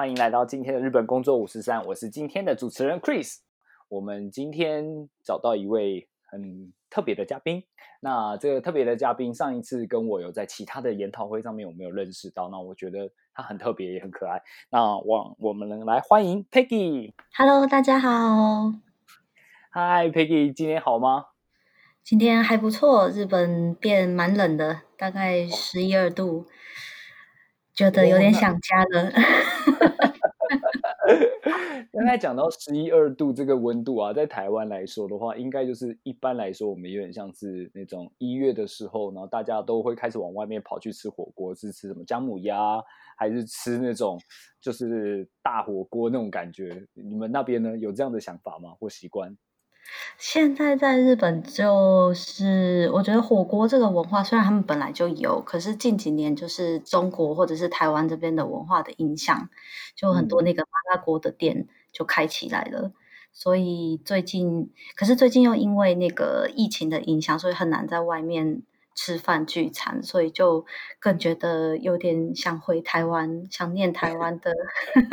欢迎来到今天的日本工作五十三，我是今天的主持人 Chris。我们今天找到一位很特别的嘉宾，那这个特别的嘉宾上一次跟我有在其他的研讨会上面有没有认识到？那我觉得他很特别，也很可爱。那我我们来欢迎 Peggy。Hello，大家好，Hi，Peggy，今天好吗？今天还不错，日本变蛮冷的，大概十一二度，觉得有点想家了。刚才讲到十一二度这个温度啊，在台湾来说的话，应该就是一般来说，我们有点像是那种一月的时候，然后大家都会开始往外面跑去吃火锅，是吃什么姜母鸭，还是吃那种就是大火锅那种感觉？你们那边呢有这样的想法吗？或习惯？现在在日本，就是我觉得火锅这个文化，虽然他们本来就有，可是近几年就是中国或者是台湾这边的文化的影响，就很多那个麻辣锅的店就开起来了。所以最近，可是最近又因为那个疫情的影响，所以很难在外面吃饭聚餐，所以就更觉得有点想回台湾，想念台湾的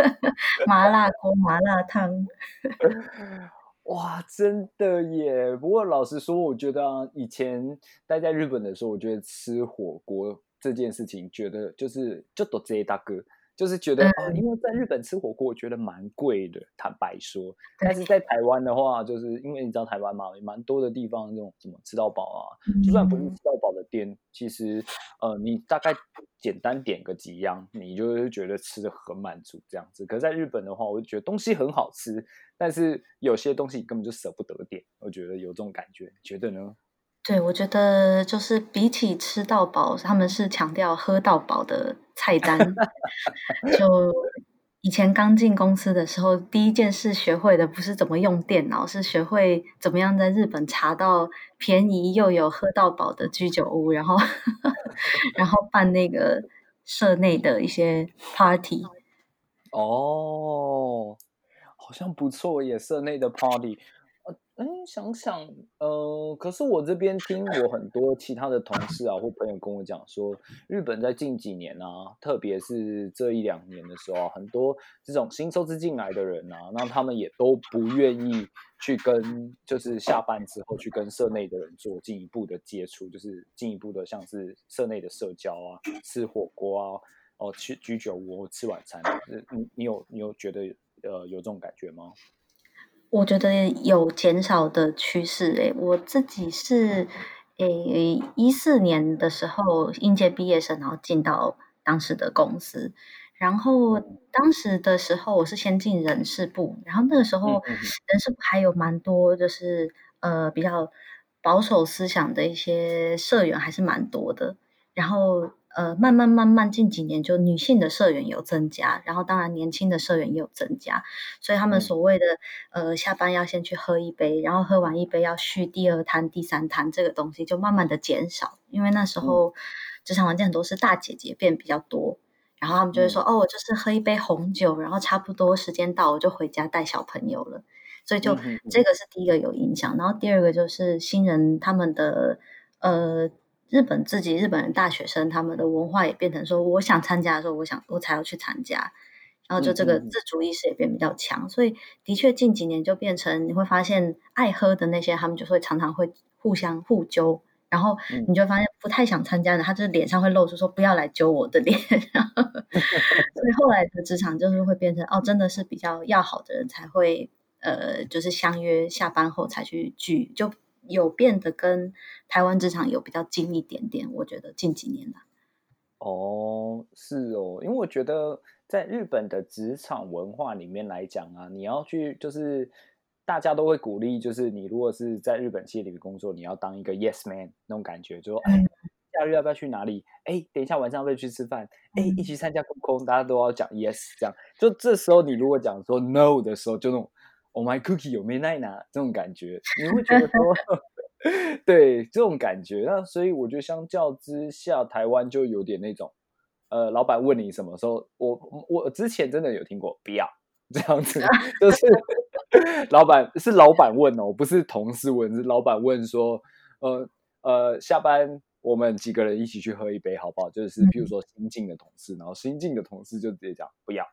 麻辣锅、麻辣烫。哇，真的耶！不过老实说，我觉得啊，以前待在日本的时候，我觉得吃火锅这件事情，觉得就是就都这大哥，就是觉得啊，因为在日本吃火锅，我觉得蛮贵的，坦白说。但是在台湾的话，就是因为你知道台湾嘛，蛮多的地方这种什么吃到饱啊，就算不是吃到饱的店，其实呃，你大概简单点个几样，你就是觉得吃的很满足这样子。可是在日本的话，我就觉得东西很好吃。但是有些东西你根本就舍不得点，我觉得有这种感觉，你觉得呢？对，我觉得就是比起吃到饱，他们是强调喝到饱的菜单。就以前刚进公司的时候，第一件事学会的不是怎么用电脑，是学会怎么样在日本查到便宜又有喝到饱的居酒屋，然后 然后办那个社内的一些 party。哦。好像不错耶，社内的 party，哎，想想，呃，可是我这边听我很多其他的同事啊或朋友跟我讲说，日本在近几年啊，特别是这一两年的时候，很多这种新收资进来的人啊，那他们也都不愿意去跟，就是下班之后去跟社内的人做进一步的接触，就是进一步的像是社内的社交啊，吃火锅啊，哦，去居酒屋吃晚餐，你你有你有觉得？呃，有这种感觉吗？我觉得有减少的趋势。诶，我自己是诶一四年的时候应届毕业生，然后进到当时的公司。然后当时的时候，我是先进人事部，然后那个时候人事部还有蛮多就是呃比较保守思想的一些社员，还是蛮多的。然后。呃，慢慢慢慢近几年，就女性的社员有增加，然后当然年轻的社员也有增加，所以他们所谓的呃下班要先去喝一杯，然后喝完一杯要续第二摊、第三摊这个东西就慢慢的减少，因为那时候职场环境很多是大姐姐变比较多，然后他们就会说、嗯、哦，我就是喝一杯红酒，然后差不多时间到我就回家带小朋友了，所以就、嗯、这个是第一个有影响，然后第二个就是新人他们的呃。日本自己日本人大学生他们的文化也变成说，我想参加的时候，我想我才要去参加，然后就这个自主意识也变比较强，所以的确近几年就变成你会发现爱喝的那些他们就会常常会互相互揪，然后你就发现不太想参加的，他就是脸上会露出说不要来揪我的脸，然后 所以后来的职场就是会变成哦，真的是比较要好的人才会呃，就是相约下班后才去聚就。有变得跟台湾职场有比较近一点点，我觉得近几年来。哦，是哦，因为我觉得在日本的职场文化里面来讲啊，你要去就是大家都会鼓励，就是你如果是在日本企业里面工作，你要当一个 yes man 那种感觉，就说哎，假日要不要去哪里？哎，等一下晚上要不要去吃饭？哎，一起参加空空，大家都要讲 yes，这样。就这时候，你如果讲说 no 的时候，就那种 oh my cookie 有没奈拿这种感觉，你会觉得说，对这种感觉。那所以我觉得相较之下，台湾就有点那种，呃，老板问你什么时候，我我之前真的有听过，不要这样子，就是 老板是老板问哦，不是同事问，是老板问说，呃呃，下班。我们几个人一起去喝一杯，好不好？就是譬如说新进的同事，然后新进的同事就直接讲不要，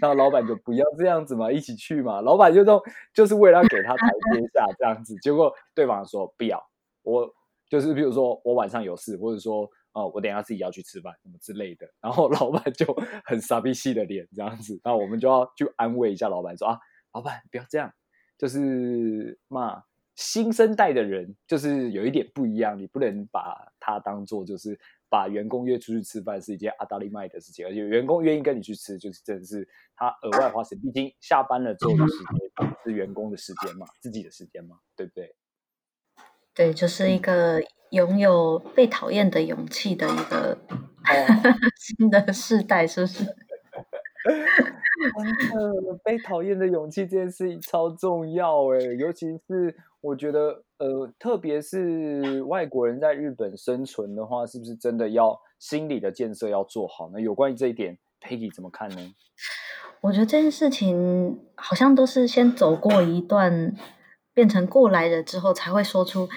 然后老板就不要这样子嘛，一起去嘛。老板就说就是为了给他台阶下这样子，结果对方说不要，我就是比如说我晚上有事，或者说哦我等下自己要去吃饭什么之类的，然后老板就很傻逼气的脸这样子，那我们就要去安慰一下老板说啊，老板不要这样，就是骂。新生代的人就是有一点不一样，你不能把他当做就是把员工约出去吃饭是一件阿达利麦的事情，而且员工愿意跟你去吃，就是真的是他额外花钱，毕竟下班了之后的时间是员工的时间嘛，自己的时间嘛，对不对？对，就是一个拥有被讨厌的勇气的一个 新的世代，是不是？真的被讨厌的勇气这件事情超重要哎，尤其是我觉得呃，特别是外国人在日本生存的话，是不是真的要心理的建设要做好呢？有关于这一点，Peggy 怎么看呢？我觉得这件事情好像都是先走过一段，变成过来人之后，才会说出。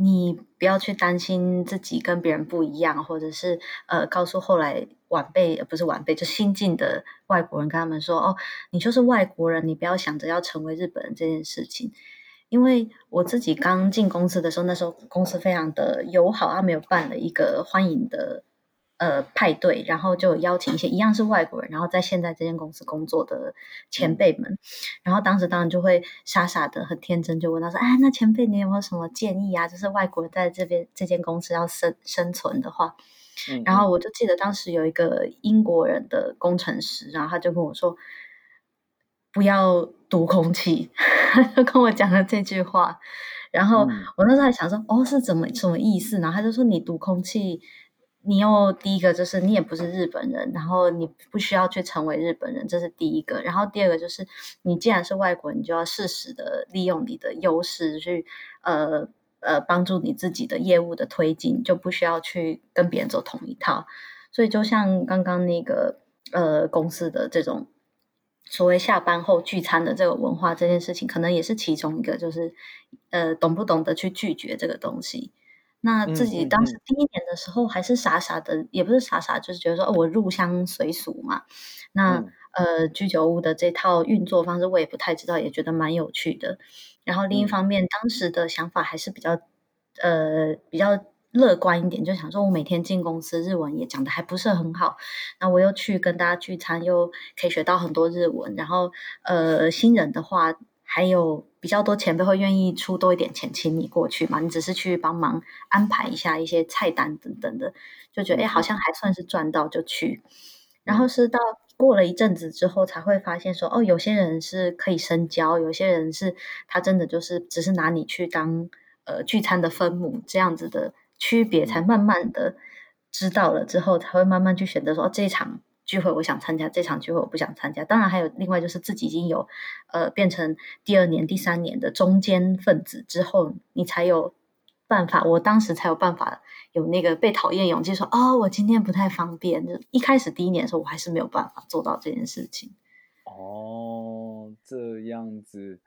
你不要去担心自己跟别人不一样，或者是呃，告诉后来晚辈，不是晚辈，就新进的外国人，跟他们说哦，你就是外国人，你不要想着要成为日本人这件事情。因为我自己刚进公司的时候，那时候公司非常的友好，他没有办了一个欢迎的。呃，派对，然后就邀请一些一样是外国人，然后在现在这间公司工作的前辈们，然后当时当然就会傻傻的、很天真，就问他说：“哎，那前辈你有没有什么建议啊？就是外国人在这边这间公司要生生存的话。”然后我就记得当时有一个英国人的工程师，然后他就跟我说：“不要读空气。”就跟我讲了这句话，然后我那时候还想说：“哦，是怎么什么意思？”然后他就说：“你读空气。”你又第一个就是你也不是日本人，然后你不需要去成为日本人，这是第一个。然后第二个就是你既然是外国人，你就要适时的利用你的优势去呃呃帮助你自己的业务的推进，就不需要去跟别人走同一套。所以就像刚刚那个呃公司的这种所谓下班后聚餐的这个文化这件事情，可能也是其中一个，就是呃懂不懂得去拒绝这个东西。那自己当时第一年的时候还是傻傻的，也不是傻傻，就是觉得说，哦，我入乡随俗嘛。那呃，居酒屋的这套运作方式我也不太知道，也觉得蛮有趣的。然后另一方面，当时的想法还是比较呃比较乐观一点，就想说我每天进公司，日文也讲的还不是很好。那我又去跟大家聚餐，又可以学到很多日文。然后呃，新人的话。还有比较多前辈会愿意出多一点钱请你过去嘛？你只是去帮忙安排一下一些菜单等等的，就觉得哎，好像还算是赚到就去。然后是到过了一阵子之后，才会发现说，哦，有些人是可以深交，有些人是他真的就是只是拿你去当呃聚餐的分母这样子的区别，才慢慢的知道了之后，才会慢慢去选择说这一场。聚会我想参加，这场聚会我不想参加。当然还有另外就是自己已经有，呃，变成第二年、第三年的中间分子之后，你才有办法。我当时才有办法有那个被讨厌勇气，说哦，我今天不太方便。就一开始第一年的时候，我还是没有办法做到这件事情。哦，这样子，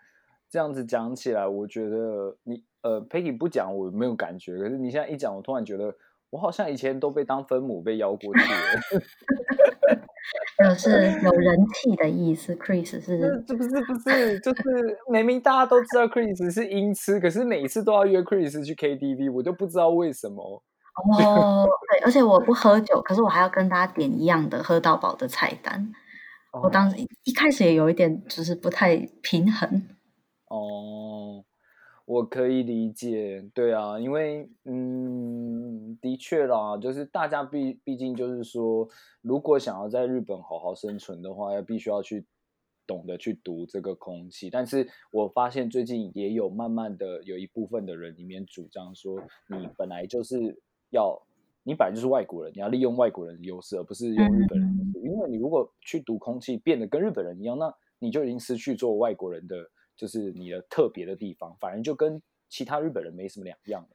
这样子讲起来，我觉得你呃，Peggy 不讲我没有感觉，可是你现在一讲，我突然觉得。我好像以前都被当分母被邀过去了，就是有人气的意思。Chris 是，这不是不是，就是 明明大家都知道 Chris 是音痴，可是每一次都要约 Chris 去 KTV，我就不知道为什么。哦，对，而且我不喝酒，可是我还要跟大家点一样的喝到饱的菜单。我当时一开始也有一点，就是不太平衡。哦。我可以理解，对啊，因为嗯，的确啦，就是大家毕毕竟就是说，如果想要在日本好好生存的话，要必须要去懂得去读这个空气。但是我发现最近也有慢慢的有一部分的人里面主张说，你本来就是要你本来就是外国人，你要利用外国人的优势，而不是用日本人的优势。因为你如果去读空气变得跟日本人一样，那你就已经失去做外国人的就是你的特别的地方，反而就跟其他日本人没什么两样了。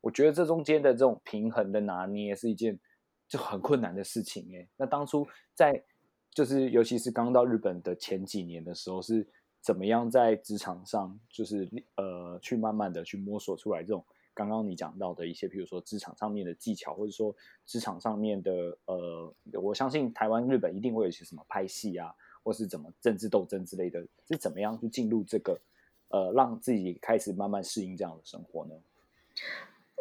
我觉得这中间的这种平衡的拿捏是一件就很困难的事情诶。那当初在就是尤其是刚到日本的前几年的时候，是怎么样在职场上就是呃去慢慢的去摸索出来这种。刚刚你讲到的一些，比如说职场上面的技巧，或者说职场上面的呃，我相信台湾、日本一定会有一些什么拍戏啊，或是怎么政治斗争之类的，是怎么样去进入这个呃，让自己开始慢慢适应这样的生活呢？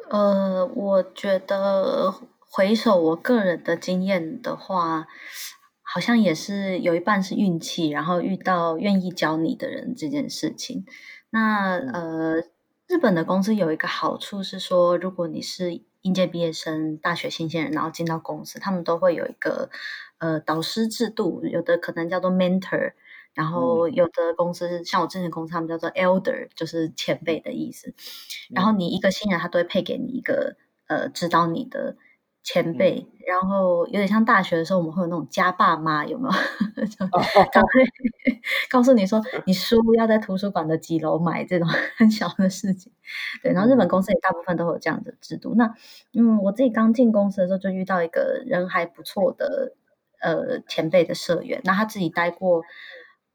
呃，我觉得回首我个人的经验的话，好像也是有一半是运气，然后遇到愿意教你的人这件事情。那呃。日本的公司有一个好处是说，如果你是应届毕业生、大学新鲜人，然后进到公司，他们都会有一个呃导师制度，有的可能叫做 mentor，然后有的公司像我之前公司，他们叫做 elder，就是前辈的意思。然后你一个新人，他都会配给你一个呃指导你的。前辈，然后有点像大学的时候，我们会有那种家爸妈，有没有？他会 告诉你说，你书要在图书馆的几楼买，这种 很小的事情。对，然后日本公司也大部分都会有这样的制度。那嗯，我自己刚进公司的时候，就遇到一个人还不错的呃前辈的社员，那他自己待过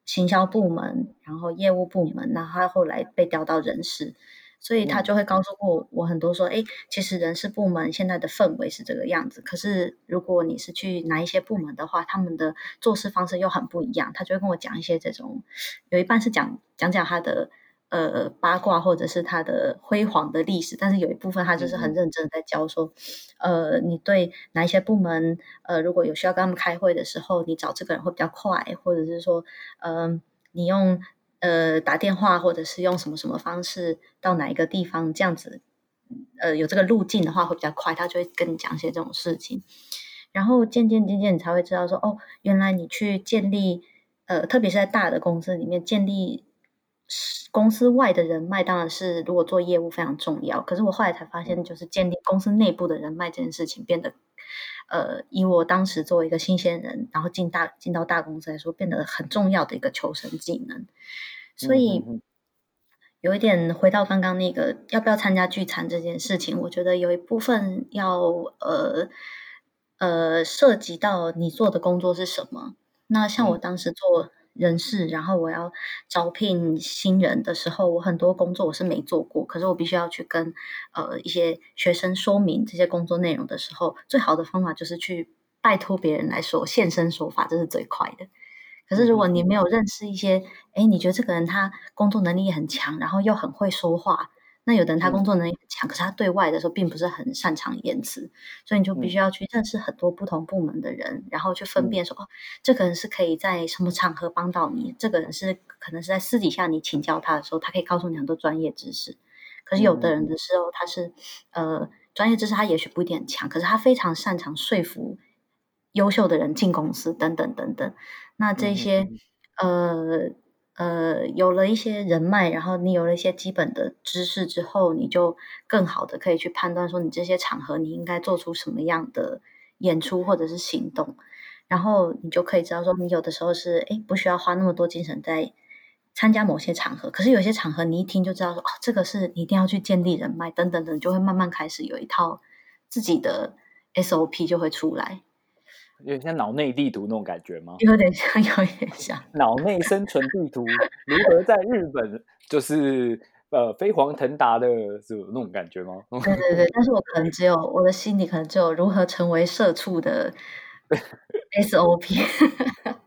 行销部门，然后业务部门，那他后来被调到人事。所以他就会告诉过我很多说，哎，其实人事部门现在的氛围是这个样子。可是如果你是去哪一些部门的话，他们的做事方式又很不一样。他就会跟我讲一些这种，有一半是讲讲讲他的呃八卦或者是他的辉煌的历史，但是有一部分他就是很认真的在教说，呃，你对哪一些部门，呃，如果有需要跟他们开会的时候，你找这个人会比较快，或者是说，嗯，你用。呃，打电话或者是用什么什么方式到哪一个地方，这样子，呃，有这个路径的话会比较快，他就会跟你讲一些这种事情。然后渐渐渐渐，你才会知道说，哦，原来你去建立，呃，特别是在大的公司里面建立公司外的人脉，当然是如果做业务非常重要。可是我后来才发现，就是建立公司内部的人脉这件事情变得。呃，以我当时作为一个新鲜人，然后进大进到大公司来说，变得很重要的一个求生技能。所以有一点回到刚刚那个要不要参加聚餐这件事情，我觉得有一部分要呃呃涉及到你做的工作是什么。那像我当时做。人事，然后我要招聘新人的时候，我很多工作我是没做过，可是我必须要去跟呃一些学生说明这些工作内容的时候，最好的方法就是去拜托别人来说现身说法，这是最快的。可是如果你没有认识一些，哎，你觉得这个人他工作能力也很强，然后又很会说话。那有的人他工作能力很强，可是他对外的时候并不是很擅长言辞，所以你就必须要去认识很多不同部门的人，然后去分辨说，哦，这个人是可以在什么场合帮到你，这个人是可能是在私底下你请教他的时候，他可以告诉你很多专业知识。可是有的人的时候，他是呃专业知识他也许不一定很强，可是他非常擅长说服优秀的人进公司等等等等。那这些呃。呃，有了一些人脉，然后你有了一些基本的知识之后，你就更好的可以去判断说，你这些场合你应该做出什么样的演出或者是行动，然后你就可以知道说，你有的时候是哎不需要花那么多精神在参加某些场合，可是有些场合你一听就知道说，哦，这个是你一定要去建立人脉等等等，就会慢慢开始有一套自己的 SOP 就会出来。有点像脑内地图那种感觉吗？有点像，有点像脑内生存地图，如何在日本就是呃飞黄腾达的，是那种感觉吗？对对对，但是我可能只有我的心里可能只有如何成为社畜的 SOP。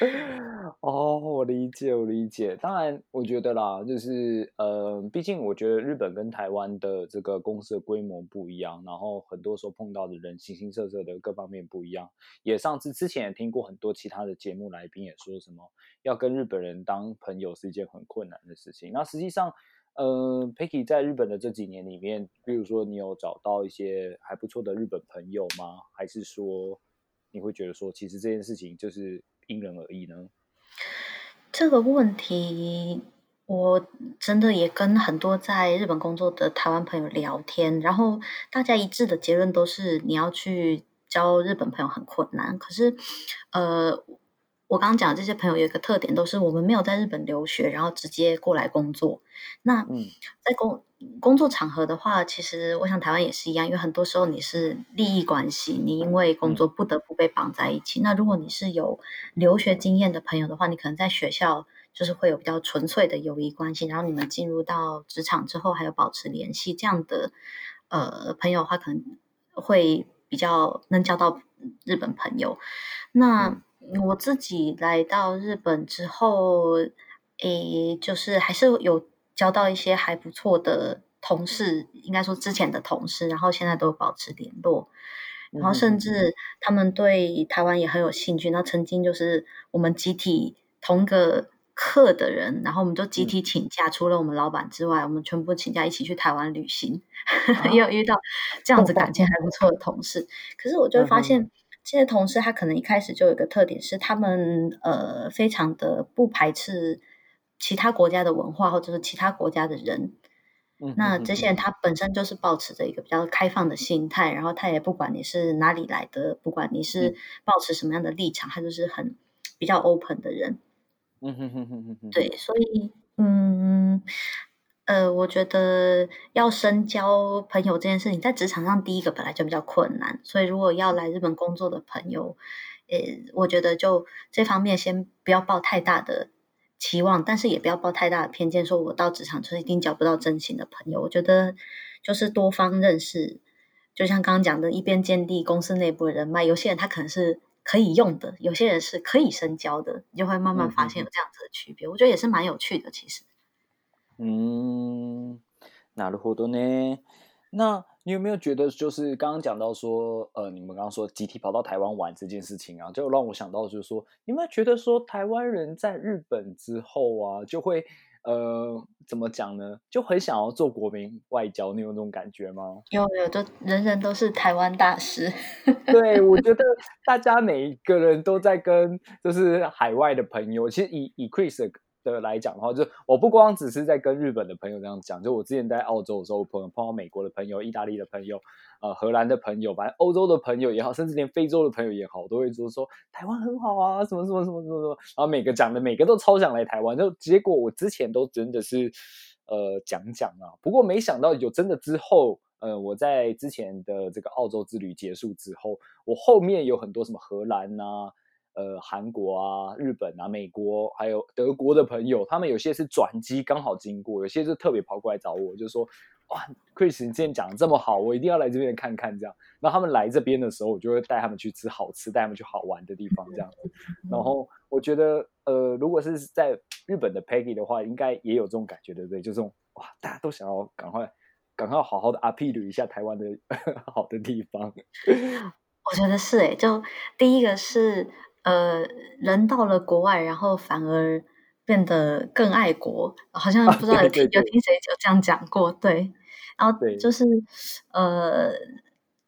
哦，我理解，我理解。当然，我觉得啦，就是呃，毕竟我觉得日本跟台湾的这个公司的规模不一样，然后很多时候碰到的人形形色色的各方面不一样。也上次之前也听过很多其他的节目来宾也说什么，要跟日本人当朋友是一件很困难的事情。那实际上，呃，Picky 在日本的这几年里面，比如说你有找到一些还不错的日本朋友吗？还是说你会觉得说，其实这件事情就是因人而异呢？这个问题，我真的也跟很多在日本工作的台湾朋友聊天，然后大家一致的结论都是你要去交日本朋友很困难。可是，呃，我刚刚讲的这些朋友有一个特点，都是我们没有在日本留学，然后直接过来工作。那在工工作场合的话，其实我想台湾也是一样，因为很多时候你是利益关系，你因为工作不得不被绑在一起。那如果你是有留学经验的朋友的话，你可能在学校。就是会有比较纯粹的友谊关系，然后你们进入到职场之后还有保持联系，这样的呃朋友的话，可能会比较能交到日本朋友。那我自己来到日本之后，诶，就是还是有交到一些还不错的同事，应该说之前的同事，然后现在都保持联络，然后甚至他们对台湾也很有兴趣。那曾经就是我们集体同个。课的人，然后我们就集体请假，除了我们老板之外，我们全部请假一起去台湾旅行，也有遇到这样子感情还不错的同事。可是我就会发现，这些同事他可能一开始就有一个特点，是他们呃非常的不排斥其他国家的文化或者是其他国家的人。那这些人他本身就是保持着一个比较开放的心态，然后他也不管你是哪里来的，不管你是保持什么样的立场，他就是很比较 open 的人。嗯哼哼哼哼对，所以嗯呃，我觉得要深交朋友这件事情，在职场上第一个本来就比较困难，所以如果要来日本工作的朋友，呃，我觉得就这方面先不要抱太大的期望，但是也不要抱太大的偏见，说我到职场就是一定交不到真心的朋友。我觉得就是多方认识，就像刚刚讲的，一边建立公司内部的人脉，有些人他可能是。可以用的，有些人是可以深交的，你就会慢慢发现有这样子的区别。我觉得也是蛮有趣的，其实。嗯，なるほどね。那你有没有觉得，就是刚刚讲到说，呃，你们刚刚说集体跑到台湾玩这件事情啊，就让我想到就是说，你有没有觉得说，台湾人在日本之后啊，就会。呃，怎么讲呢？就很想要做国民外交，你有那种感觉吗？有有，就人人都是台湾大使。对，我觉得大家每一个人都在跟就是海外的朋友，其实以以 Chris。 的来讲的话，就我不光只是在跟日本的朋友这样讲，就我之前在澳洲的时候，我朋友碰到美国的朋友、意大利的朋友、呃荷兰的朋友，反正欧洲的朋友也好，甚至连非洲的朋友也好，都会说说台湾很好啊，什么什么什么什么什么，然后每个讲的每个都超想来台湾，就结果我之前都真的是呃讲讲啊，不过没想到有真的之后，呃我在之前的这个澳洲之旅结束之后，我后面有很多什么荷兰呐。呃，韩国啊、日本啊、美国还有德国的朋友，他们有些是转机刚好经过，有些是特别跑过来找我，就说：“哇，Chris，你今天讲的这么好，我一定要来这边看看。”这样，那他们来这边的时候，我就会带他们去吃好吃，带他们去好玩的地方，这样。然后我觉得，呃，如果是在日本的 Peggy 的话，应该也有这种感觉，对不对？就这种哇，大家都想要赶快、赶快好好的 appeal 一下台湾的 好的地方。我觉得是诶，就第一个是。呃，人到了国外，然后反而变得更爱国，好像不知道有听有听谁有这样讲过，对。然后就是呃，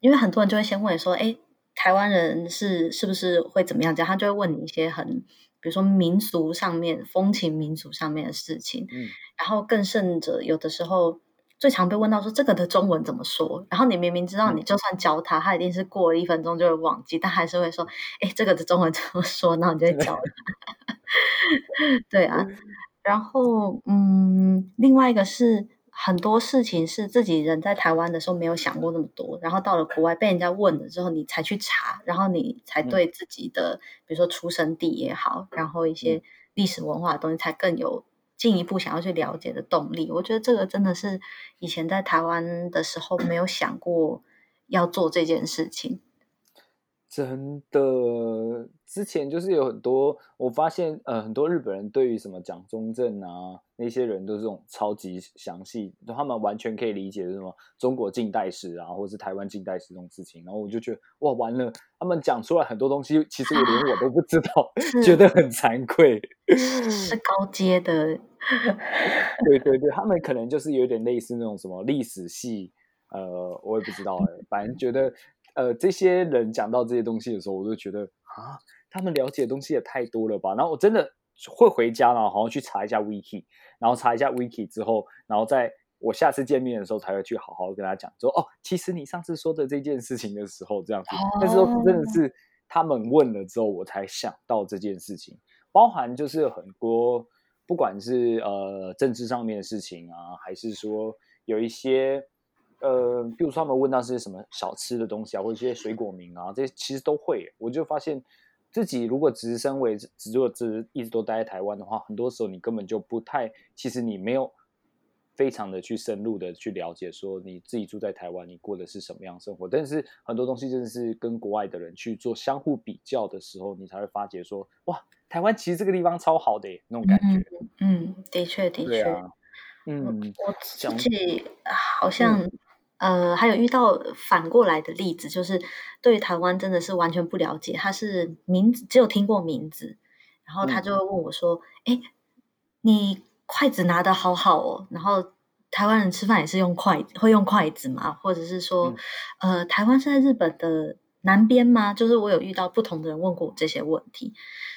因为很多人就会先问你说，哎，台湾人是是不是会怎么样？这样他就会问你一些很，比如说民俗上面、风情民俗上面的事情。嗯。然后更甚者，有的时候。最常被问到说这个的中文怎么说？然后你明明知道，你就算教他，他一定是过了一分钟就会忘记，但还是会说：“哎，这个的中文怎么说？”然后你就教他。对啊，然后嗯，另外一个是很多事情是自己人在台湾的时候没有想过那么多，然后到了国外被人家问了之后，你才去查，然后你才对自己的比如说出生地也好，然后一些历史文化的东西才更有。进一步想要去了解的动力，我觉得这个真的是以前在台湾的时候没有想过要做这件事情。真的，之前就是有很多，我发现呃，很多日本人对于什么蒋中正啊那些人都是这种超级详细，他们完全可以理解什么中国近代史啊，或者是台湾近代史这种事情。然后我就觉得哇，完了，他们讲出来很多东西，其实我连我都不知道，觉得很惭愧。是高阶的，对对对，他们可能就是有点类似那种什么历史系，呃，我也不知道哎，反正觉得。呃，这些人讲到这些东西的时候，我就觉得啊，他们了解的东西也太多了吧。然后我真的会回家，然后好像去查一下 wiki，然后查一下 wiki 之后，然后在我下次见面的时候才会去好好跟他讲，说哦，其实你上次说的这件事情的时候这样子，但是真的是他们问了之后，我才想到这件事情，包含就是很多不管是呃政治上面的事情啊，还是说有一些。呃，比如说他们问到是些什么小吃的东西啊，或者一些水果名啊，这些其实都会。我就发现自己如果只是身为只如果只一直都待在台湾的话，很多时候你根本就不太，其实你没有非常的去深入的去了解，说你自己住在台湾，你过的是什么样生活。但是很多东西真的是跟国外的人去做相互比较的时候，你才会发觉说，哇，台湾其实这个地方超好的那种感觉。嗯，的确的确。嗯，我自己好像。呃，还有遇到反过来的例子，就是对台湾真的是完全不了解，他是名字只有听过名字，然后他就问我说：“哎，你筷子拿的好好哦。”然后台湾人吃饭也是用筷子，会用筷子吗？或者是说，呃，台湾是在日本的南边吗？就是我有遇到不同的人问过我这些问题，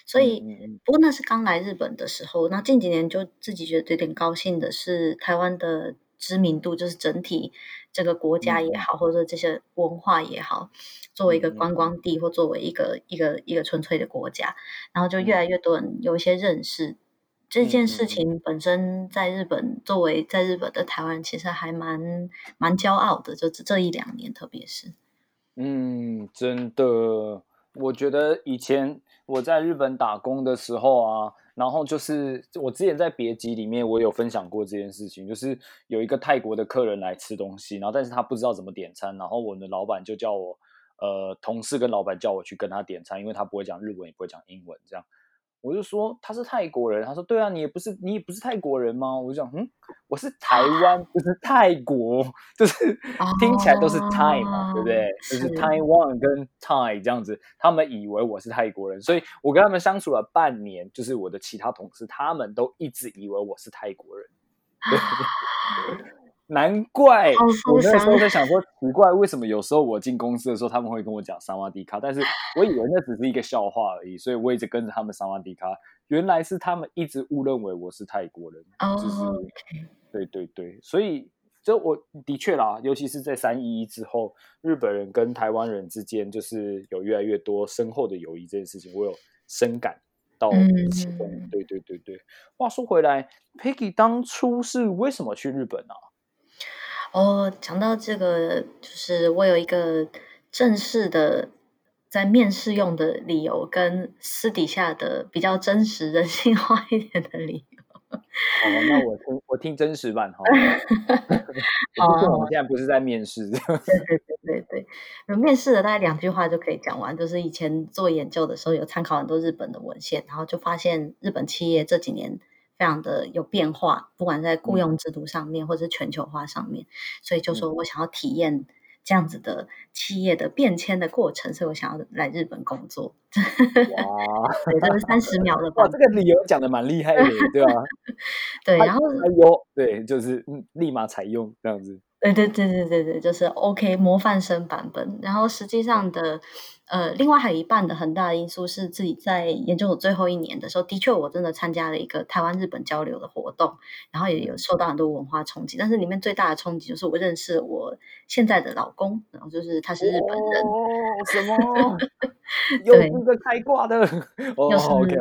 所以不过那是刚来日本的时候，那近几年就自己觉得有点高兴的是台湾的。知名度就是整体这个国家也好，或者说这些文化也好，作为一个观光地或作为一个一个一个纯粹的国家，然后就越来越多人有一些认识。这件事情本身，在日本作为在日本的台湾人，其实还蛮蛮骄傲的。就这一两年，特别是，嗯，真的，我觉得以前我在日本打工的时候啊。然后就是我之前在别集里面，我有分享过这件事情，就是有一个泰国的客人来吃东西，然后但是他不知道怎么点餐，然后我们的老板就叫我，呃，同事跟老板叫我去跟他点餐，因为他不会讲日文，也不会讲英文，这样。我就说他是泰国人，他说对啊，你也不是你也不是泰国人吗？我就讲嗯，我是台湾，不是泰国，就是听起来都是 Thai 嘛，对不对？就是 Taiwan 跟 Thai 这样子，他们以为我是泰国人，所以我跟他们相处了半年，就是我的其他同事他们都一直以为我是泰国人。难怪我那时候在想说，奇怪为什么有时候我进公司的时候他们会跟我讲萨瓦迪卡，但是我以为那只是一个笑话而已，所以我一直跟着他们萨瓦迪卡。原来是他们一直误认为我是泰国人，就是对对对，所以就我的确啦，尤其是在三一一之后，日本人跟台湾人之间就是有越来越多深厚的友谊这件事情，我有深感到其中。对对对对，话说回来，Peggy 当初是为什么去日本啊？哦，讲到这个，就是我有一个正式的在面试用的理由，跟私底下的比较真实、人性化一点的理由。哦，那我听我听真实版哈。哦，我们现在不是在面试。对对对对对，面试的大概两句话就可以讲完。就是以前做研究的时候，有参考很多日本的文献，然后就发现日本企业这几年。非常的有变化，不管在雇佣制度上面，或者是全球化上面，所以就说我想要体验这样子的企业的变迁的过程，所以我想要来日本工作。哇，这是三十秒的哇，这个理由讲的蛮厉害的，对吧？对，然后哎呦，对，就是立马采用这样子。对对对对对对，就是 OK 模范生版本。然后实际上的，呃，另外还有一半的很大的因素是自己在研究所最后一年的时候，的确我真的参加了一个台湾日本交流的活动，然后也有受到很多文化冲击。但是里面最大的冲击就是我认识我现在的老公，然后就是他是日本人。哦，什么？又是个开挂的。哦，OK。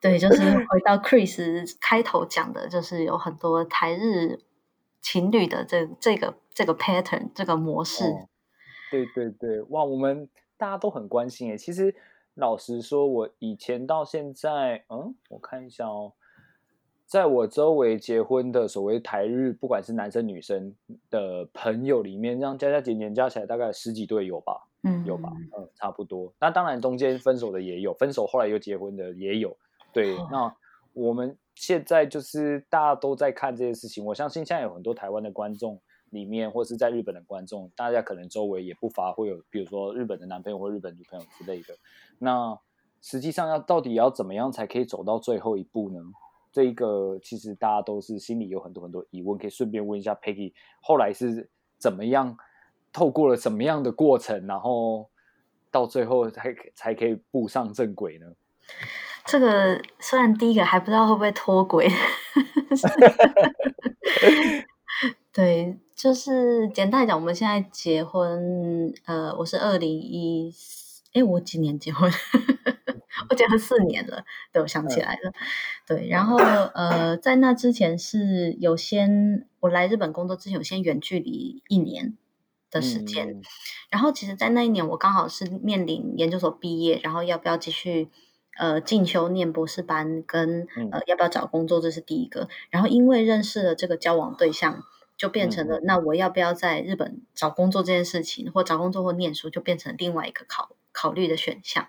对，就是回到 Chris 开头讲的，就是有很多台日。情侣的这这个这个 pattern 这个模式，对对对，哇，我们大家都很关心诶。其实老实说，我以前到现在，嗯，我看一下哦，在我周围结婚的所谓台日，不管是男生女生的朋友里面，这样加加减减加起来大概十几对有吧？嗯，有吧？嗯，差不多。那当然中间分手的也有，分手后来又结婚的也有。对，那我们。现在就是大家都在看这些事情，我相信现在有很多台湾的观众里面，或是在日本的观众，大家可能周围也不乏会有，比如说日本的男朋友或日本女朋友之类的。那实际上要到底要怎么样才可以走到最后一步呢？这一个其实大家都是心里有很多很多疑问，可以顺便问一下 Peggy，后来是怎么样透过了什么样的过程，然后到最后才才可以步上正轨呢？这个虽然第一个还不知道会不会脱轨，对，就是简单来讲，我们现在结婚，呃，我是二零一，哎，我几年结婚？我结婚四年了，对，我想起来了，对，然后呃，在那之前是有先我来日本工作之前，有先远距离一年的时间，然后其实，在那一年我刚好是面临研究所毕业，然后要不要继续呃进修念博士班，跟呃要不要找工作，这是第一个，然后因为认识了这个交往对象，就变成了那我要不要在日本找工作这件事情，或找工作或念书，就变成另外一个考考虑的选项。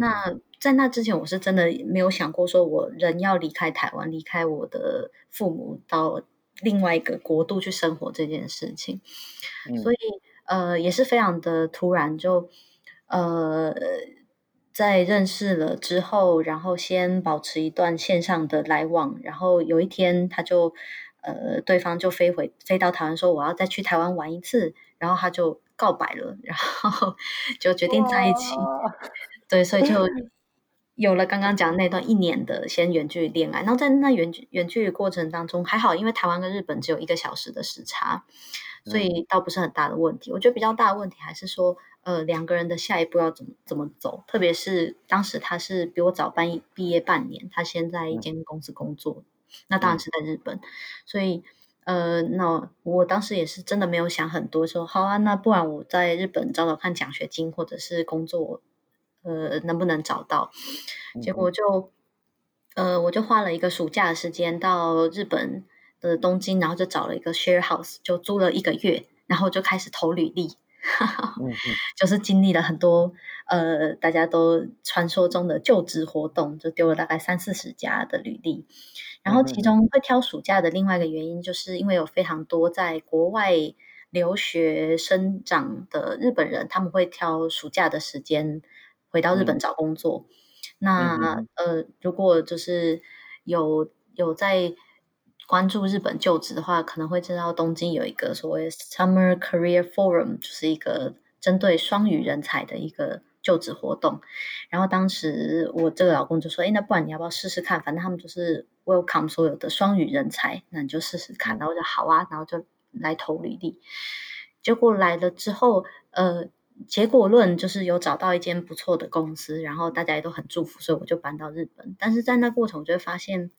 那在那之前，我是真的没有想过说，我人要离开台湾，离开我的父母，到另外一个国度去生活这件事情。所以，呃，也是非常的突然，就呃，在认识了之后，然后先保持一段线上的来往，然后有一天，他就呃，对方就飞回飞到台湾，说我要再去台湾玩一次，然后他就告白了，然后 就决定在一起。对，所以就有了刚刚讲那段一年的先远距离恋爱。然后在那远距远距离过程当中，还好，因为台湾跟日本只有一个小时的时差，所以倒不是很大的问题。我觉得比较大的问题还是说，呃，两个人的下一步要怎么怎么走。特别是当时他是比我早班毕业半年，他先在一间公司工作，那当然是在日本。所以，呃，那我当时也是真的没有想很多，说好啊，那不然我在日本找找看奖学金或者是工作。呃，能不能找到？结果就，呃，我就花了一个暑假的时间到日本的东京，然后就找了一个 share house，就租了一个月，然后就开始投履历，就是经历了很多呃，大家都传说中的就职活动，就丢了大概三四十家的履历。然后其中会挑暑假的另外一个原因，就是因为有非常多在国外留学生长的日本人，他们会挑暑假的时间。回到日本找工作，那呃，如果就是有有在关注日本就职的话，可能会知道东京有一个所谓 Summer Career Forum，就是一个针对双语人才的一个就职活动。然后当时我这个老公就说：“哎，那不然你要不要试试看？反正他们就是 Welcome 所有的双语人才，那你就试试看。”然后就好啊，然后就来投履历。结果来了之后，呃。结果论就是有找到一间不错的公司，然后大家也都很祝福，所以我就搬到日本。但是在那过程，我就会发现，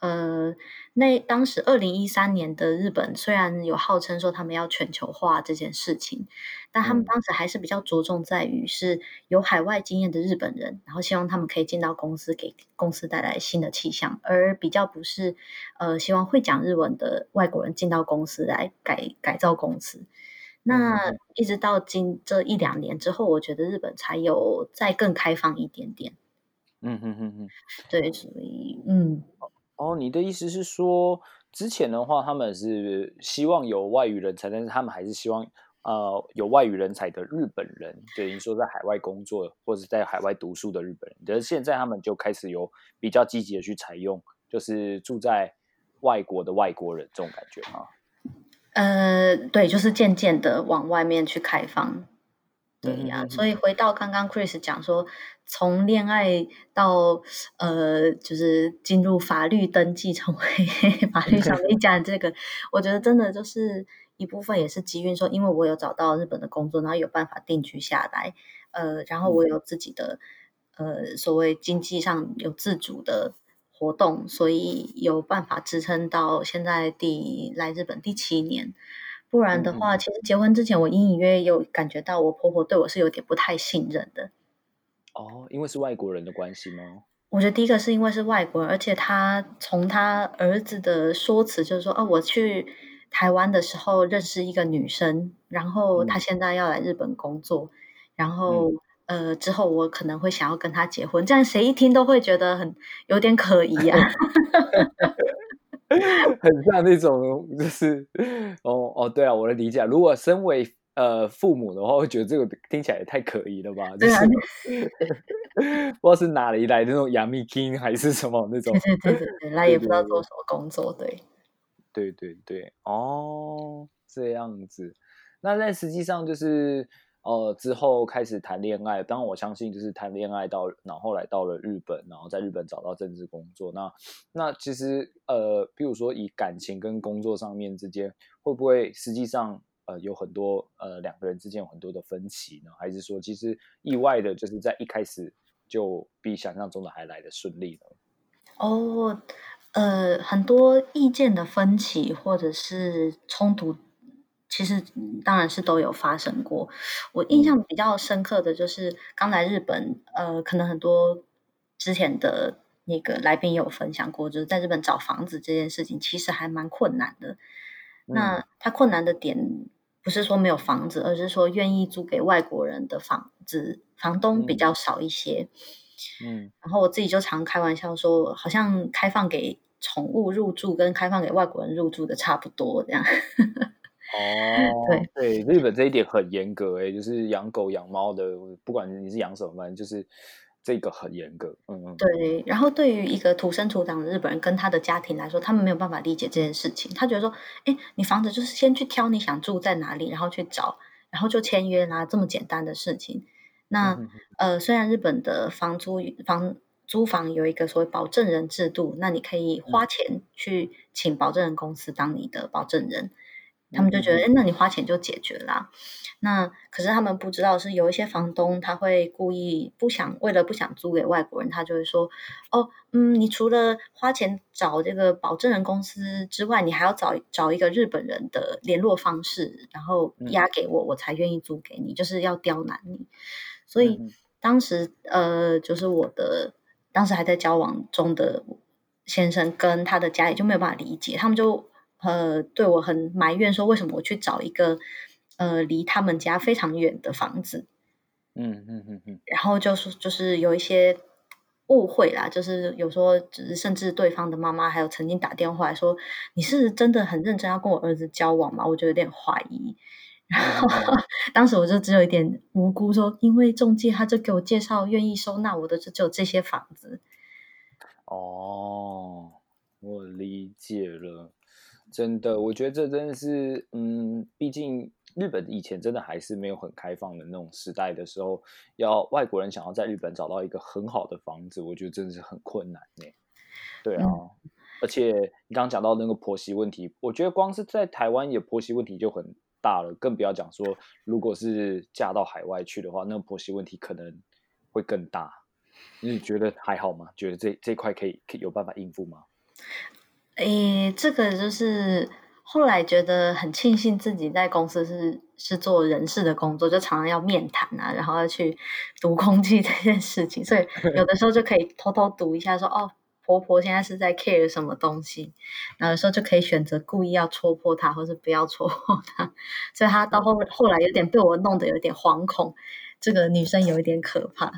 呃，那当时二零一三年的日本虽然有号称说他们要全球化这件事情，但他们当时还是比较着重在于是有海外经验的日本人，然后希望他们可以进到公司，给公司带来新的气象，而比较不是呃希望会讲日文的外国人进到公司来改改造公司。那一直到今这一两年之后，我觉得日本才有再更开放一点点。嗯嗯嗯嗯，对，所以嗯，哦，你的意思是说，之前的话他们是希望有外语人才，但是他们还是希望呃有外语人才的日本人，等于说在海外工作或者在海外读书的日本人。可是现在他们就开始有比较积极的去采用，就是住在外国的外国人这种感觉吗？呃，对，就是渐渐的往外面去开放，对呀。所以回到刚刚 Chris 讲说，从恋爱到呃，就是进入法律登记，成为 法律上的一家人，这个我觉得真的就是一部分也是机运。说，因为我有找到日本的工作，然后有办法定居下来，呃，然后我有自己的呃所谓经济上有自主的。活动，所以有办法支撑到现在第来日本第七年。不然的话，其实结婚之前，我隐隐约约有感觉到我婆婆对我是有点不太信任的。哦，因为是外国人的关系吗？我觉得第一个是因为是外国人，而且他从他儿子的说辞就是说，哦，我去台湾的时候认识一个女生，然后她现在要来日本工作，然后。呃，之后我可能会想要跟他结婚，这样谁一听都会觉得很有点可疑啊，很像那种就是哦哦，对啊，我的理解，如果身为呃父母的话，会觉得这个听起来也太可疑了吧？就是 不知道是哪里来的那种杨幂 king 还是什么那种，对对对对，那也不知道做什么工作，对，对对对，哦，这样子，那在实际上就是。呃之后开始谈恋爱。当然我相信就是谈恋爱到，然后后来到了日本，然后在日本找到政治工作。那那其实呃，比如说以感情跟工作上面之间，会不会实际上呃有很多呃两个人之间有很多的分歧呢？还是说其实意外的就是在一开始就比想象中的还来的顺利呢？哦，呃，很多意见的分歧或者是冲突，其实当然是都有发生过。我印象比较深刻的就是刚来日本，呃，可能很多之前的那个来宾有分享过，就是在日本找房子这件事情，其实还蛮困难的。那他困难的点不是说没有房子，而是说愿意租给外国人的房子，房东比较少一些。嗯，然后我自己就常开玩笑说，好像开放给宠物入住跟开放给外国人入住的差不多这样。哦，对对，日本这一点很严格哎，就是养狗养猫的，不管你是养什么，反正就是这个很严格。嗯嗯，对。然后对于一个土生土长的日本人跟他的家庭来说，他们没有办法理解这件事情。他觉得说，哎，你房子就是先去挑你想住在哪里，然后去找，然后就签约啦，这么简单的事情。那呃，虽然日本的房租房租房有一个所谓保证人制度，那你可以花钱去请保证人公司当你的保证人，他们就觉得，哎，那你花钱就解决啦。那可是他们不知道是有一些房东他会故意不想为了不想租给外国人，他就会说，哦，嗯，你除了花钱找这个保证人公司之外，你还要找找一个日本人的联络方式，然后押给我，我才愿意租给你，就是要刁难你。所以当时，呃，就是我的当时还在交往中的先生跟他的家里就没有办法理解，他们就呃对我很埋怨，说为什么我去找一个呃离他们家非常远的房子，嗯嗯嗯嗯，然后就是就是有一些误会啦，就是有时候只是甚至对方的妈妈还有曾经打电话说，你是真的很认真要跟我儿子交往吗？我就有点怀疑。然后 当时我就只有一点无辜，说因为中介他就给我介绍愿意收纳我的就只有这些房子。哦，我理解了，真的，我觉得这真的是，嗯，毕竟日本以前真的还是没有很开放的那种时代的时候，要外国人想要在日本找到一个很好的房子，我觉得真的是很困难呢。对啊，而且你刚刚讲到那个婆媳问题，我觉得光是在台湾也婆媳问题就很。大了，更不要讲说，如果是嫁到海外去的话，那婆媳问题可能会更大。你觉得还好吗？觉得这这块可以可以有办法应付吗？诶，这个就是后来觉得很庆幸自己在公司是是做人事的工作，就常常要面谈啊，然后要去 读空气 这件事情，所以有的时候就可以偷偷读一下，说哦。婆婆现在是在 care 什么东西，然后有时候就可以选择故意要戳破她，或是不要戳破她，所以她到后后来有点被我弄得有点惶恐，这个女生有一点可怕，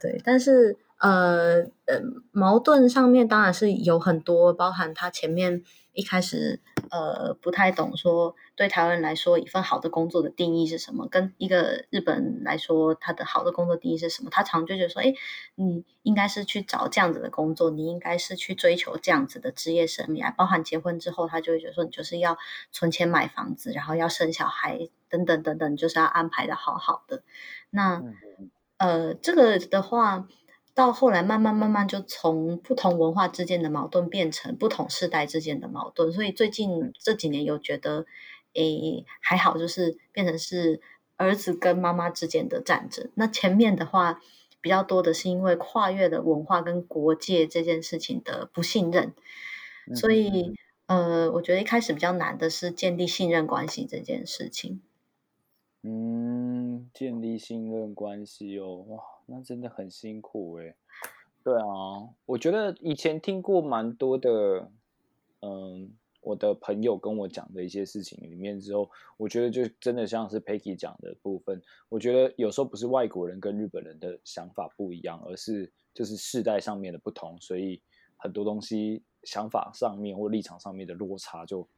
对，但是呃呃矛盾上面当然是有很多，包含他前面一开始。呃，不太懂说对台湾人来说，一份好的工作的定义是什么？跟一个日本来说，他的好的工作定义是什么？他常就觉得说，哎，你应该是去找这样子的工作，你应该是去追求这样子的职业生涯，包含结婚之后，他就会觉得说，你就是要存钱买房子，然后要生小孩，等等等等，就是要安排的好好的。那呃，这个的话。到后来，慢慢慢慢就从不同文化之间的矛盾变成不同世代之间的矛盾，所以最近这几年有觉得，诶还好，就是变成是儿子跟妈妈之间的战争。那前面的话比较多的是因为跨越的文化跟国界这件事情的不信任，所以呃，我觉得一开始比较难的是建立信任关系这件事情。嗯，建立信任关系哦，哇，那真的很辛苦哎。对啊，我觉得以前听过蛮多的，嗯，我的朋友跟我讲的一些事情里面之后，我觉得就真的像是 Peggy 讲的部分，我觉得有时候不是外国人跟日本人的想法不一样，而是就是世代上面的不同，所以很多东西想法上面或立场上面的落差就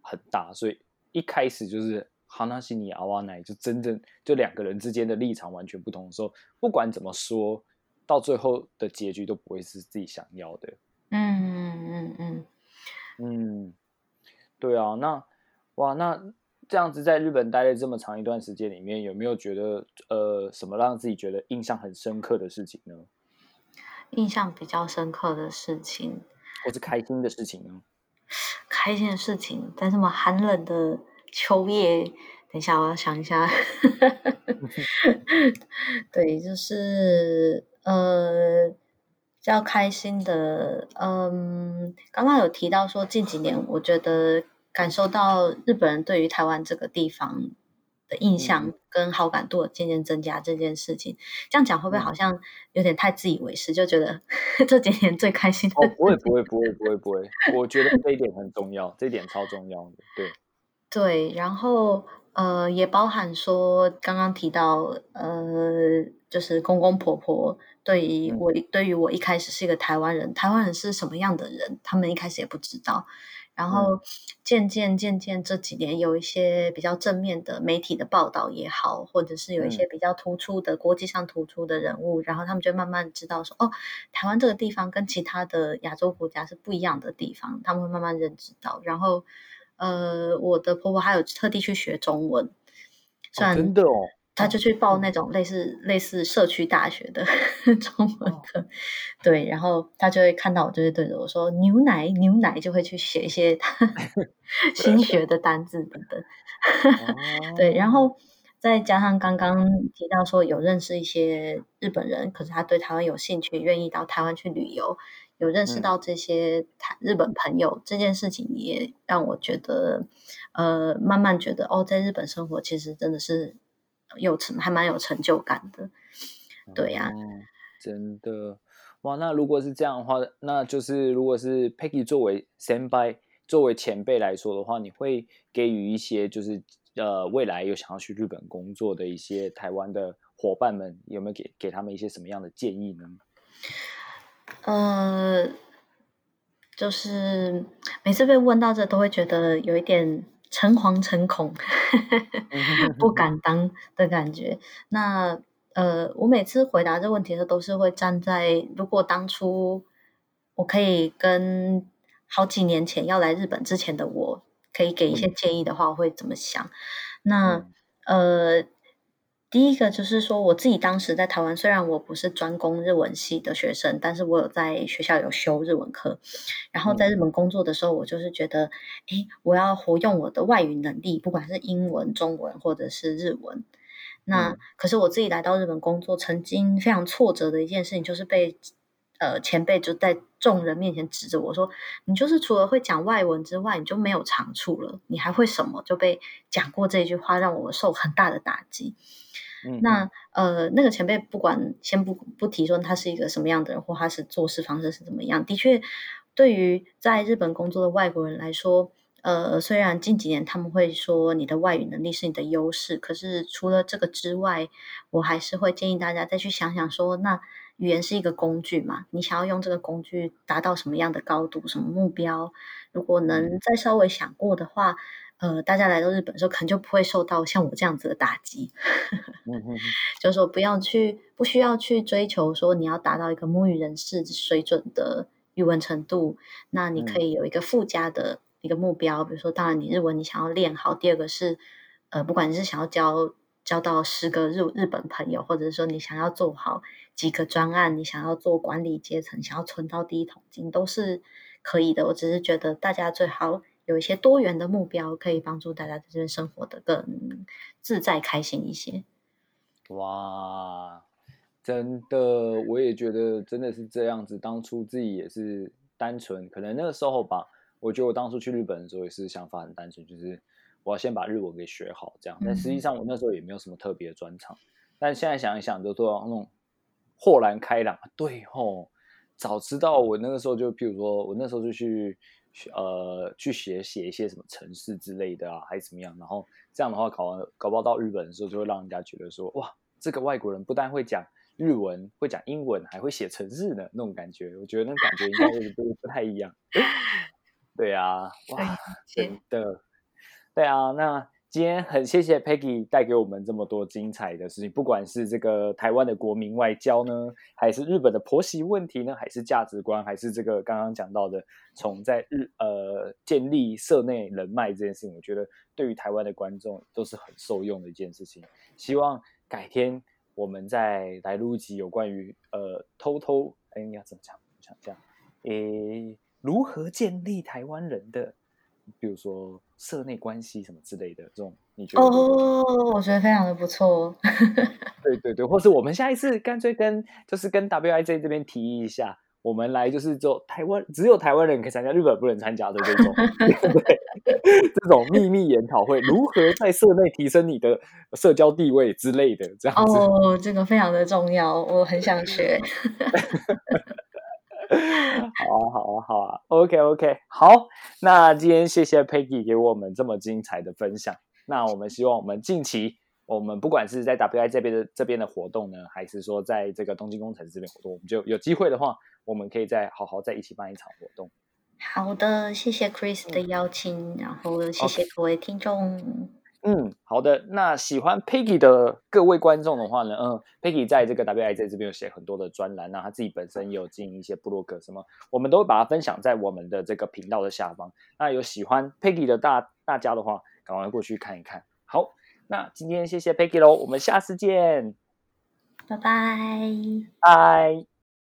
很大，所以一开始就是。哈纳西尼阿瓦奈就真正就两个人之间的立场完全不同的时候，不管怎么说，到最后的结局都不会是自己想要的。嗯嗯嗯嗯，嗯，对啊，那哇，那这样子在日本待了这么长一段时间里面，有没有觉得呃什么让自己觉得印象很深刻的事情呢？印象比较深刻的事情，或是开心的事情呢？开心的事情，在这么寒冷的秋叶，等一下我要想一下。对，就是呃，比较开心的，嗯，刚刚有提到说近几年，我觉得感受到日本人对于台湾这个地方的印象跟好感度渐渐增加这件事情，这样讲会不会好像有点太自以为是？就觉得 这几年最开心的？哦，不会，不会，不会，不会，不会，我觉得这一点很重要，这一点超重要的，对，对，然后。呃，也包含说刚刚提到，呃，就是公公婆婆对于我，对于我一开始是一个台湾人，台湾人是什么样的人，他们一开始也不知道。然后渐渐渐渐这几年有一些比较正面的媒体的报道也好，或者是有一些比较突出的国际上突出的人物，然后他们就慢慢知道说，哦，台湾这个地方跟其他的亚洲国家是不一样的地方，他们会慢慢认知到，然后。呃，我的婆婆还有特地去学中文，真的哦，她就去报那种类似类似社区大学的 中文课，对，然后她就会看到我，就会对着我说牛奶牛奶，就会去写一些 新学的单字等等，对，然后再加上刚刚提到说有认识一些日本人，可是他对台湾有兴趣，愿意到台湾去旅游。有认识到这些台日本朋友这件事情，也让我觉得，呃，慢慢觉得哦，在日本生活其实真的是有成，还蛮有成就感的。对呀，真的哇！那如果是这样的话，那就是如果是 Peggy 作为 Senpai 作为前辈来说的话，你会给予一些就是呃未来有想要去日本工作的一些台湾的伙伴们，有没有给给他们一些什么样的建议呢？呃，就是每次被问到这，都会觉得有一点诚惶诚恐，不敢当的感觉。那呃，我每次回答这问题的时候，都是会站在如果当初我可以跟好几年前要来日本之前的我，可以给一些建议的话，我会怎么想？那呃。第一个就是说，我自己当时在台湾，虽然我不是专攻日文系的学生，但是我有在学校有修日文课。然后在日本工作的时候，我就是觉得，哎，我要活用我的外语能力，不管是英文、中文或者是日文。那可是我自己来到日本工作，曾经非常挫折的一件事情，就是被呃前辈就在众人面前指着我说：“你就是除了会讲外文之外，你就没有长处了，你还会什么？”就被讲过这句话，让我受很大的打击。那呃，那个前辈不管先不不提说他是一个什么样的人，或他是做事方式是怎么样，的确，对于在日本工作的外国人来说，呃，虽然近几年他们会说你的外语能力是你的优势，可是除了这个之外，我还是会建议大家再去想想说，那语言是一个工具嘛，你想要用这个工具达到什么样的高度、什么目标，如果能再稍微想过的话。呃，大家来到日本的时候，可能就不会受到像我这样子的打击。就是说，不要去，不需要去追求说你要达到一个母语人士水准的语文程度。那你可以有一个附加的一个目标，比如说，当然你日文你想要练好。第二个是，呃，不管你是想要交交到十个日日本朋友，或者是说你想要做好几个专案，你想要做管理阶层，想要存到第一桶金，都是可以的。我只是觉得大家最好。有一些多元的目标，可以帮助大家在这边生活的更自在、开心一些。哇，真的，我也觉得真的是这样子。当初自己也是单纯，可能那个时候吧，我觉得我当初去日本的时候也是想法很单纯，就是我要先把日文给学好，这样。但实际上我那时候也没有什么特别的专长。但现在想一想，就做那种豁然开朗。对吼，早知道我那个时候就，譬如说我那时候就去。呃，去写写一些什么城市之类的啊，还是怎么样？然后这样的话，考完搞不好到日本的时候，就会让人家觉得说，哇，这个外国人不但会讲日文，会讲英文，还会写城市的那种感觉。我觉得那感觉应该是不不太一样。对啊，哇，真的，对啊。那今天很谢谢 Peggy 带给我们这么多精彩的事情，不管是这个台湾的国民外交呢，还是日本的婆媳问题呢，还是价值观，还是这个刚刚讲到的从在日呃建立社内人脉这件事情，我觉得对于台湾的观众都是很受用的一件事情。希望改天我们再来录一集有关于呃偷偷哎你要怎么讲？我想这样，诶如何建立台湾人的？比如说社内关系什么之类的，这种你觉得？哦，我觉得非常的不错。对对对，或是我们下一次干脆跟就是跟 WIJ 这边提议一下，我们来就是做台湾只有台湾人可以参加，日本不能参加的这种，对，这种秘密研讨会，如何在社内提升你的社交地位之类的，这样子。哦，这个非常的重要，我很想学。好啊，好啊，好啊，OK，OK，好。那今天谢谢 Peggy 给我们这么精彩的分享。那我们希望我们近期，我们不管是在 WI 这边的这边的活动呢，还是说在这个东京工程这边活动，我们就有机会的话，我们可以再好好在一起办一场活动。好的，谢谢 Chris 的邀请，然后谢谢各位听众。嗯，好的。那喜欢 Peggy 的各位观众的话呢，嗯，Peggy 在这个 WIZ 这边有写很多的专栏，那他自己本身也有经营一些部落格，什么我们都会把它分享在我们的这个频道的下方。那有喜欢 Peggy 的大大家的话，赶快过去看一看。好，那今天谢谢 Peggy 喽，我们下次见，拜拜，拜。